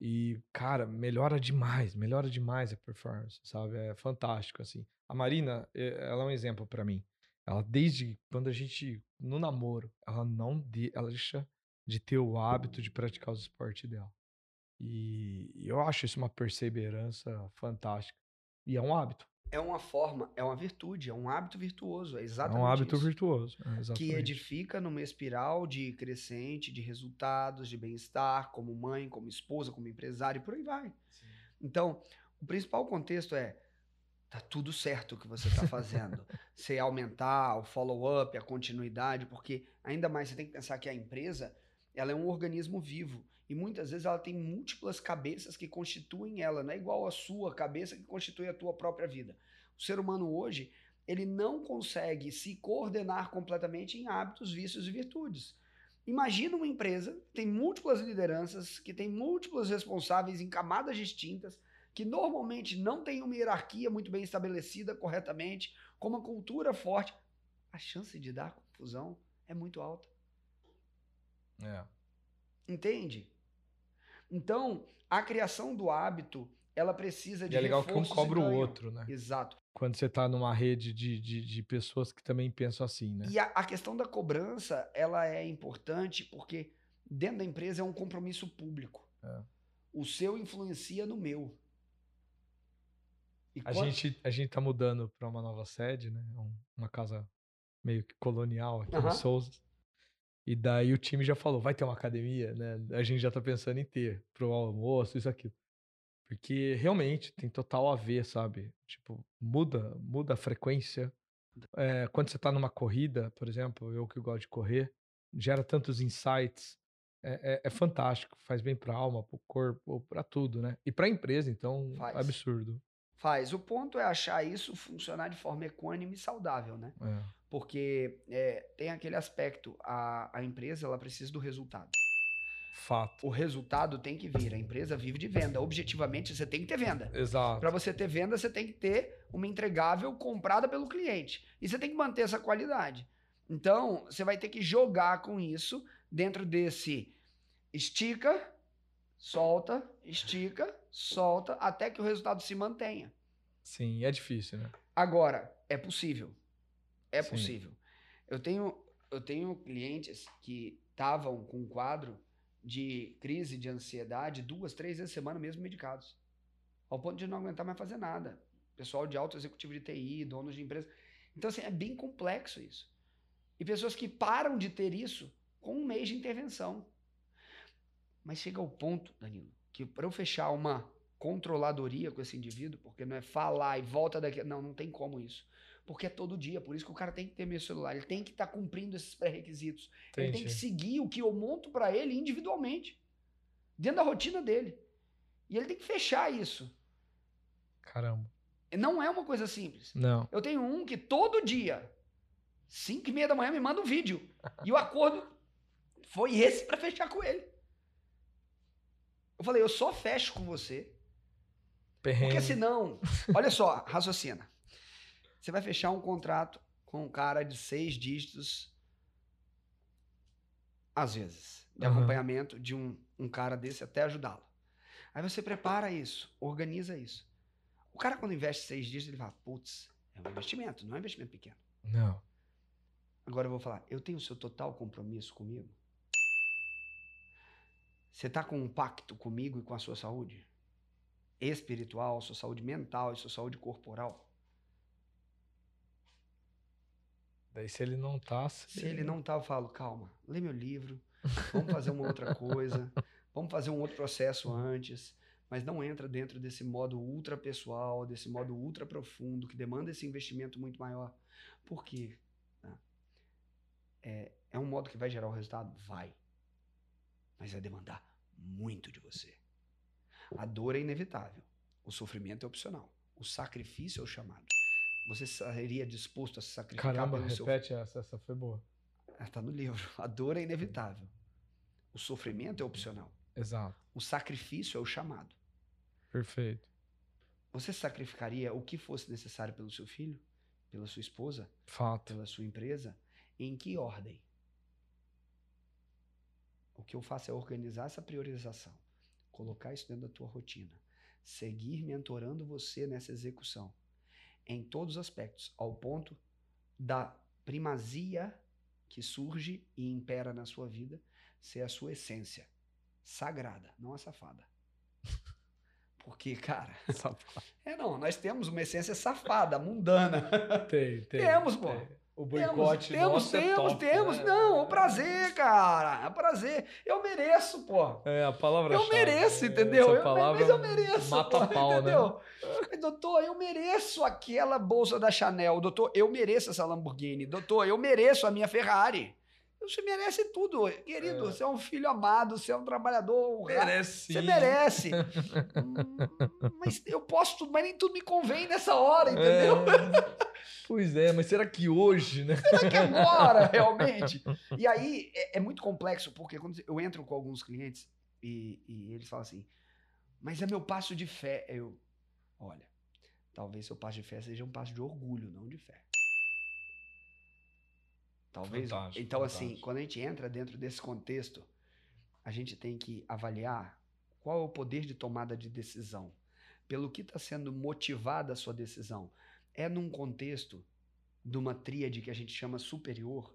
E, cara, melhora demais, melhora demais a performance, sabe? É fantástico, assim. A Marina, ela é um exemplo pra mim. Ela, desde quando a gente, no namoro, ela não de, ela deixa de ter o hábito de praticar os esportes dela. E eu acho isso uma perseverança fantástica. E é um hábito. É uma forma, é uma virtude, é um hábito virtuoso. É É exatamente um hábito isso. virtuoso. é, que edifica numa espiral de crescente, de resultados, de bem-estar, como mãe, como esposa, como empresário, e por aí vai. Então, o principal contexto é tá tudo certo o que você está fazendo. <laughs> você aumentar o follow-up, a continuidade, porque ainda mais você tem que pensar que a empresa ela é um organismo vivo e muitas vezes ela tem múltiplas cabeças que constituem ela, não é igual a sua cabeça que constitui a tua própria vida. O ser humano hoje ele não consegue se coordenar completamente em hábitos, vícios e virtudes. Imagina uma empresa que tem múltiplas lideranças, que tem múltiplos responsáveis em camadas distintas, que normalmente não tem uma hierarquia muito bem estabelecida corretamente, com uma cultura forte. A chance de dar confusão é muito alta. É. Entende? Então, a criação do hábito, ela precisa de E é legal que um cobra o outro, né? Exato. Quando você tá numa rede de, de, de pessoas que também pensam assim, né? E a, a questão da cobrança, ela é importante porque dentro da empresa é um compromisso público. É. O seu influencia no meu. E A quando- gente, a gente tá mudando pra uma nova sede, né? Um- uma casa meio que colonial aqui Aham. em Souza. E daí o time já falou, vai ter uma academia, né? A gente já tá pensando em ter pro almoço, isso aqui. Porque realmente tem total a ver, sabe? Tipo, muda, muda a frequência. É, quando você tá numa corrida, por exemplo, eu que gosto de correr, gera tantos insights. É, é- é fantástico, faz bem pra alma, pro corpo, pra tudo, né? E pra empresa, então, Faz. absurdo. Faz. O ponto é achar isso funcionar de forma equânime e saudável, né? É. Porque é, tem aquele aspecto, a, a empresa ela precisa do resultado. Fato. O resultado tem que vir. A empresa vive de venda. Objetivamente, você tem que ter venda. Exato. Para você ter venda, você tem que ter uma entregável comprada pelo cliente. E você tem que manter essa qualidade. Então, você vai ter que jogar com isso dentro desse estica, solta, estica, solta, até que o resultado se mantenha. Sim, é difícil, né? Agora, é possível. É Sim. possível. Eu tenho, eu tenho clientes que estavam com um quadro de crise de ansiedade duas, três vezes por semana mesmo medicados. Ao ponto de não aguentar mais fazer nada. Pessoal de alto executivo de TI, donos de empresa. Então, assim, é bem complexo isso. E pessoas que param de ter isso com um mês de intervenção. Mas chega ao ponto, Danilo, que para eu fechar uma controladoria com esse indivíduo, porque não é falar e volta daqui. Não, não tem como isso. Porque é todo dia, por isso que o cara tem que ter meu celular, ele tem que estar cumprindo esses pré-requisitos. Ele tem que seguir o que eu monto para ele individualmente, dentro da rotina dele. E ele tem que fechar isso. Caramba. Não é uma coisa simples. Não. Eu tenho um que todo dia, 5 e meia da manhã, me manda um vídeo. E o acordo foi esse para fechar com ele. Eu falei, eu só fecho com você Perrengue. Porque senão, <laughs> olha só, raciocina. Você vai fechar um contrato com um cara de seis dígitos, às vezes, de Aham. acompanhamento de um, um cara desse até ajudá-lo. Aí você prepara isso, organiza isso. O cara, quando investe seis dígitos, ele fala: putz, é um investimento, não é um investimento pequeno. Não. Agora eu vou falar: eu tenho o seu total compromisso comigo? Você está com um pacto comigo e com a sua saúde? Espiritual, sua saúde mental e sua saúde corporal? Daí se ele não tá. Se ele não tá, eu falo, calma, lê meu livro, <laughs> vamos fazer uma outra coisa, vamos fazer um outro processo antes, mas não entra dentro desse modo ultra pessoal, desse modo ultra profundo, que demanda esse investimento muito maior. Por quê? Né? É, é um modo que vai gerar o resultado? Vai. Mas vai demandar muito de você. A dor é inevitável. O sofrimento é opcional. O sacrifício é o chamado. Você estaria disposto a se sacrificar Caramba, pelo seu repete essa, essa foi boa. Está no livro. A dor é inevitável. O sofrimento é opcional. Exato. O sacrifício é o chamado. Perfeito. Você sacrificaria o que fosse necessário pelo seu filho, pela sua esposa, Fato. pela sua empresa? Em que ordem? O que eu faço é organizar essa priorização, colocar isso dentro da tua rotina, seguir mentorando você nessa execução, em todos os aspectos, ao ponto da primazia que surge e impera na sua vida ser a sua essência sagrada, não a safada. <laughs> Porque, cara, <laughs> é não, nós temos uma essência safada, mundana. Tem, tem. Temos, pô. tem. O Temos, boicote temos, é temos, top, temos. né? Não, o prazer, cara. É prazer. Eu mereço, pô. É, a palavra Eu mereço, entendeu? Eu- mas eu mereço. Mata pô, pau, entendeu? né? Doutor, eu mereço aquela bolsa da Chanel. Doutor, eu mereço essa Lamborghini. Doutor, eu mereço a minha Ferrari. Você merece tudo, querido. É. Você é um filho amado, você é um trabalhador. Merece. Você merece. <laughs> Hum, mas eu posso tudo, mas nem tudo me convém nessa hora, entendeu? É. Pois é, mas será que hoje, né? Será que agora, <laughs> realmente? E aí é, é muito complexo, porque quando eu entro com alguns clientes e, e eles falam assim, mas é meu passo de fé. Eu, olha, talvez seu passo de fé seja um passo de orgulho, não de fé. Talvez. Fantástico, então, assim, fantástico. quando a gente entra dentro desse contexto, a gente tem que avaliar qual é o poder de tomada de decisão. Pelo que está sendo motivada a sua decisão. É num contexto de uma tríade que a gente chama superior,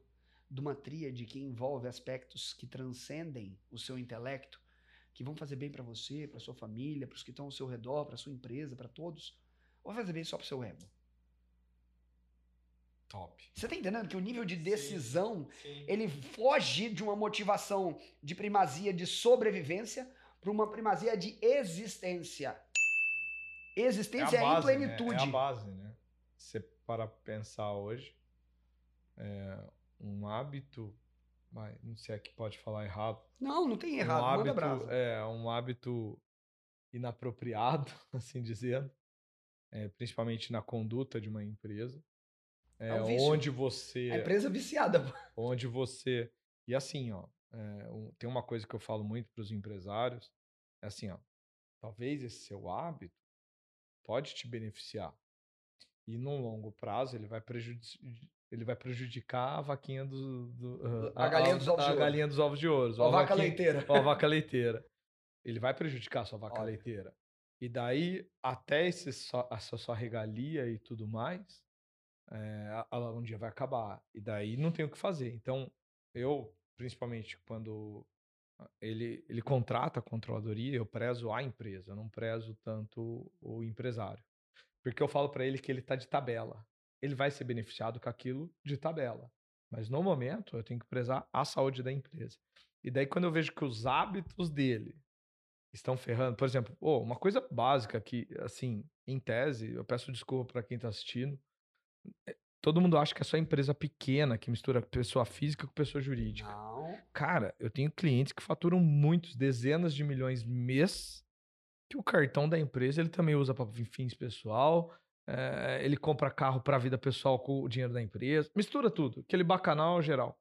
de uma tríade que envolve aspectos que transcendem o seu intelecto, que vão fazer bem para você, para sua família, para os que estão ao seu redor, para sua empresa, para todos, ou vai fazer bem só para o seu ego? Top. Você está entendendo que o nível de decisão Sim. ele foge de uma motivação de primazia de sobrevivência para uma primazia de existência. Existência é, em plenitude. Né? É a base, né? Se para pensar hoje, é um hábito, vai, não sei aqui pode falar errado. Não, não tem errado, um manda hábito, brasa. é um hábito inapropriado, <laughs> assim dizendo, é, principalmente na conduta de uma empresa, é, É um onde você, A empresa viciada. onde você e assim, ó, é, um- tem uma coisa que eu falo muito para os empresários, é assim, ó, talvez esse seu hábito pode te beneficiar e no longo prazo ele vai, prejudici- ele vai prejudicar a vaquinha do, do- A galinha dos ovos a de ouro. galinha dos ovos de ouro, Ó, a vaca leiteira. ou a <laughs> vaca leiteira. Ele vai prejudicar a sua vaca Óbvio. leiteira. E daí, até esse essa sua regalia e tudo mais, é, um dia vai acabar. E daí não tem o que fazer. Então, eu, principalmente quando ele, ele contrata a controladoria, eu prezo a empresa, eu não prezo tanto o empresário. Porque eu falo para ele que ele está de tabela. Ele vai ser beneficiado com aquilo de tabela. Mas no momento, eu tenho que prezar a saúde da empresa. E daí, quando eu vejo que os hábitos dele estão ferrando, por exemplo, pô, uma coisa básica que, assim, em tese, eu peço desculpa para quem está assistindo. É, Todo mundo acha que é só empresa pequena que mistura pessoa física com pessoa jurídica. Não. Cara, eu tenho clientes que faturam muitos, dezenas de milhões mês, que o cartão da empresa ele também usa para fins pessoal, eh, ele compra carro para vida pessoal com o dinheiro da empresa, mistura tudo, aquele bacanal geral.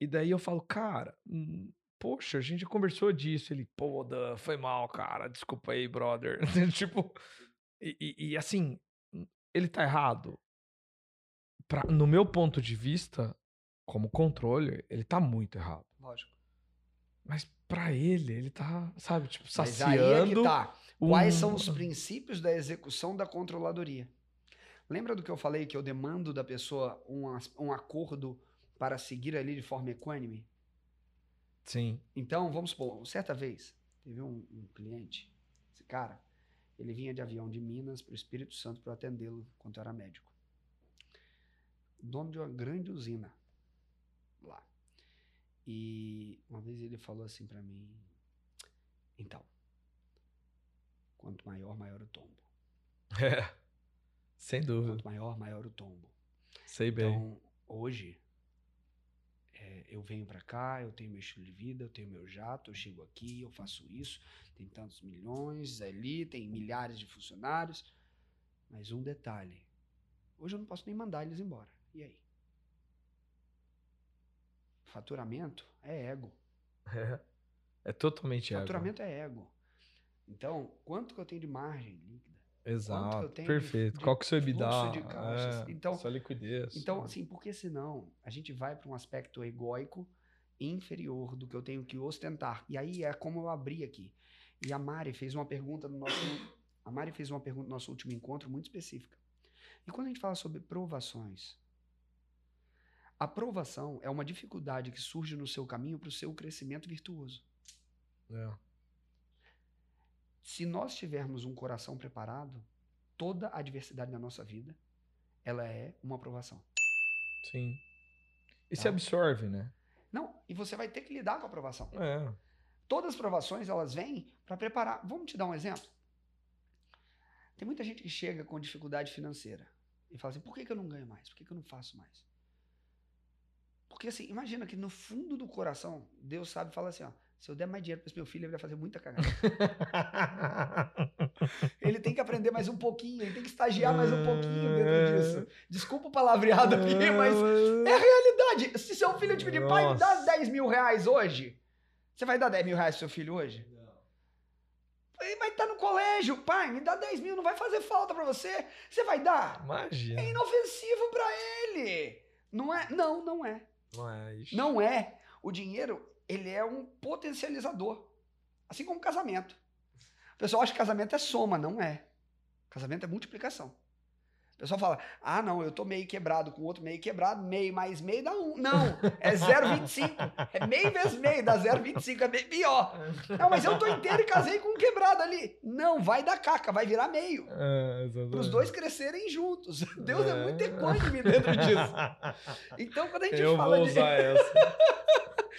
E daí eu falo, cara, hum, poxa, a gente já conversou disso. Ele, pô, Dan, foi mal, cara, desculpa aí, brother. <laughs> tipo, e, e- e assim, ele tá errado. Pra- no meu ponto de vista, como controle, ele tá muito errado. Lógico. Mas pra ele, ele tá, sabe, tipo, Mas aí é que saciando. tá. Quais são os princípios da execução da controladoria? Lembra do que eu falei que eu demando da pessoa um, um acordo para seguir ali de forma equânime? Sim. Então, vamos supor, certa vez, teve um, um cliente, esse cara, ele vinha de avião de Minas para o Espírito Santo para atendê-lo enquanto eu era médico. Dono de uma grande usina lá. E uma vez ele falou assim para mim: então, quanto maior, maior o tombo. É. Sem dúvida. Quanto maior, maior o tombo. Sei bem. Então, hoje, é, eu venho pra cá, eu tenho meu estilo de vida, eu tenho meu jato, eu chego aqui, eu faço isso, tem tantos milhões ali, tem milhares de funcionários. Mas um detalhe: hoje eu não posso nem mandar eles embora. E aí? Faturamento é ego. É, é totalmente ego. Faturamento é ego. Então, quanto que eu tenho de margem líquida? Exato. eu tenho de- Perfeito. de Qual que é o seu EBITDA? de caixas? É, Então- sua liquidez. Então, assim, porque senão a gente vai para um aspecto egóico inferior do que eu tenho que ostentar. E aí é como eu abri aqui. E a Mari fez uma pergunta no nosso a Mari fez uma pergunta no nosso último encontro muito específica. E quando a gente fala sobre provações, a provação é uma dificuldade que surge no seu caminho para o seu crescimento virtuoso. É. Se nós tivermos um coração preparado, toda a adversidade da nossa vida, ela é uma provação. Sim. E se Tá. absorve, né? Não, e você vai ter que lidar com a provação. É. Todas as provações, elas vêm para preparar. Vamos te dar um exemplo? Tem muita gente que chega com dificuldade financeira e fala assim: por que, que eu não ganho mais? Por que, que eu não faço mais? Porque assim, imagina que no fundo do coração, Deus sabe e fala assim: ó, se eu der mais dinheiro para esse meu filho, ele vai fazer muita cagada. <laughs> ele tem que aprender mais um pouquinho, ele tem que estagiar mais um pouquinho dentro disso. Desculpa o palavreado aqui, mas é a realidade. Se seu filho te pedir, pai, me dá Nossa. 10 mil reais hoje, você vai dar 10 mil reais pro seu filho hoje? Ele vai estar no colégio, pai, me dá 10 mil, não vai fazer falta pra você. Você vai dar? Imagina. É inofensivo pra ele. Não é? Não, não é. Não é isso. Não é. O dinheiro, ele é um potencializador. Assim como casamento. O pessoal acha que casamento é soma, não é. Casamento é multiplicação. O pessoal fala, ah, não, eu tô meio quebrado com o outro meio quebrado, meio mais meio dá um. Não, é 0,25. É meio vezes meio, dá 0,25, é bem pior. Não, mas eu tô inteiro e casei com um quebrado ali. Não, vai dar caca, vai virar meio. É, os dois crescerem juntos. Deus é, É. muito equânime dentro disso. Então, quando a gente Eu fala vou de... usar <laughs> essa.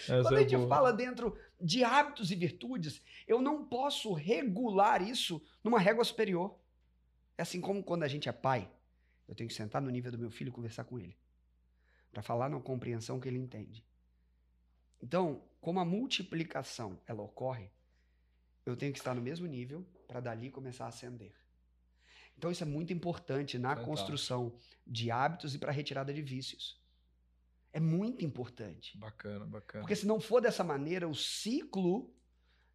Essa Quando a é gente boa. fala dentro de hábitos e virtudes, eu não posso regular isso numa régua superior. É assim como quando a gente é pai, eu tenho que sentar no nível do meu filho e conversar com ele. Para falar na compreensão que ele entende. Então, como a multiplicação ela ocorre, eu tenho que estar no mesmo nível para dali começar a ascender. Então, isso é muito importante na Fantástico. construção de hábitos e para retirada de vícios. É muito importante. Bacana, bacana. Porque se não for dessa maneira, o ciclo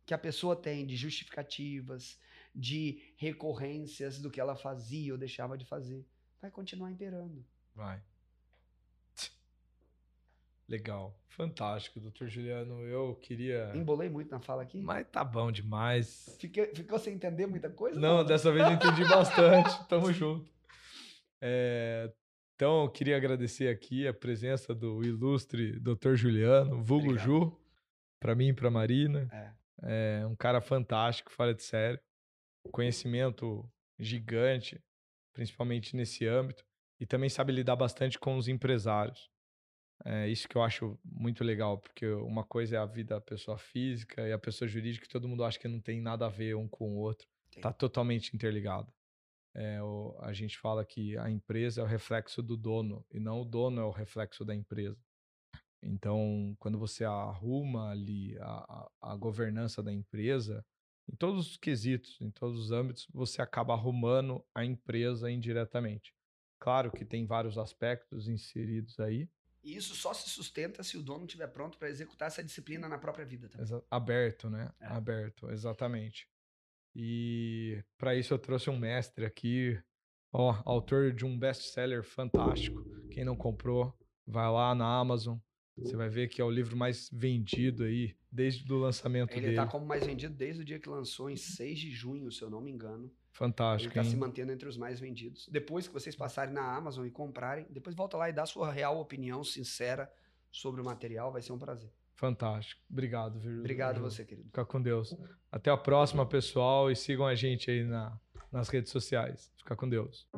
que a pessoa tem de justificativas, de recorrências do que ela fazia ou deixava de fazer, vai continuar imperando. Vai. Legal. Fantástico, doutor Juliano. Eu queria. Embolei muito na fala aqui? Mas tá bom demais. Fiquei, ficou sem entender muita coisa? Não, dessa vez eu entendi <laughs> bastante. Tamo junto. É, então, eu queria agradecer aqui a presença do ilustre doutor Juliano, vulgo Obrigado. Ju, para mim e para Marina. É. É um cara fantástico, fora de sério. Conhecimento gigante, principalmente nesse âmbito. E também sabe lidar bastante com os empresários. É isso que eu acho muito legal, porque uma coisa é a vida da pessoa física e a pessoa jurídica, que todo mundo acha que não tem nada a ver um com o outro. Tem. Tá totalmente interligado. É, o- a gente fala que a empresa é o reflexo do dono e não o dono é o reflexo da empresa. Então, quando você arruma ali a, a, a governança da empresa, em todos os quesitos, em todos os âmbitos, você acaba arrumando a empresa indiretamente. Claro que tem vários aspectos inseridos aí, E isso só se sustenta se o dono estiver pronto para executar essa disciplina na própria vida também. Exa- aberto, né? É. Aberto, exatamente. E para isso eu trouxe um mestre aqui, ó, autor de um best-seller fantástico. Quem não comprou, vai lá na Amazon. Você vai ver que é o livro mais vendido aí desde o lançamento Ele dele. está como mais vendido desde o dia que lançou, em 6 de junho, se eu não me engano. Ele Fantástico, está se hein? mantendo entre os mais vendidos. Depois que vocês passarem na Amazon e comprarem, depois volta lá e dá sua real opinião sincera sobre o material, vai ser um prazer. Fantástico. Obrigado, viu? Obrigado você, querido. Fica com Deus. Até a próxima, pessoal, e sigam a gente aí na, nas redes sociais. Fica com Deus.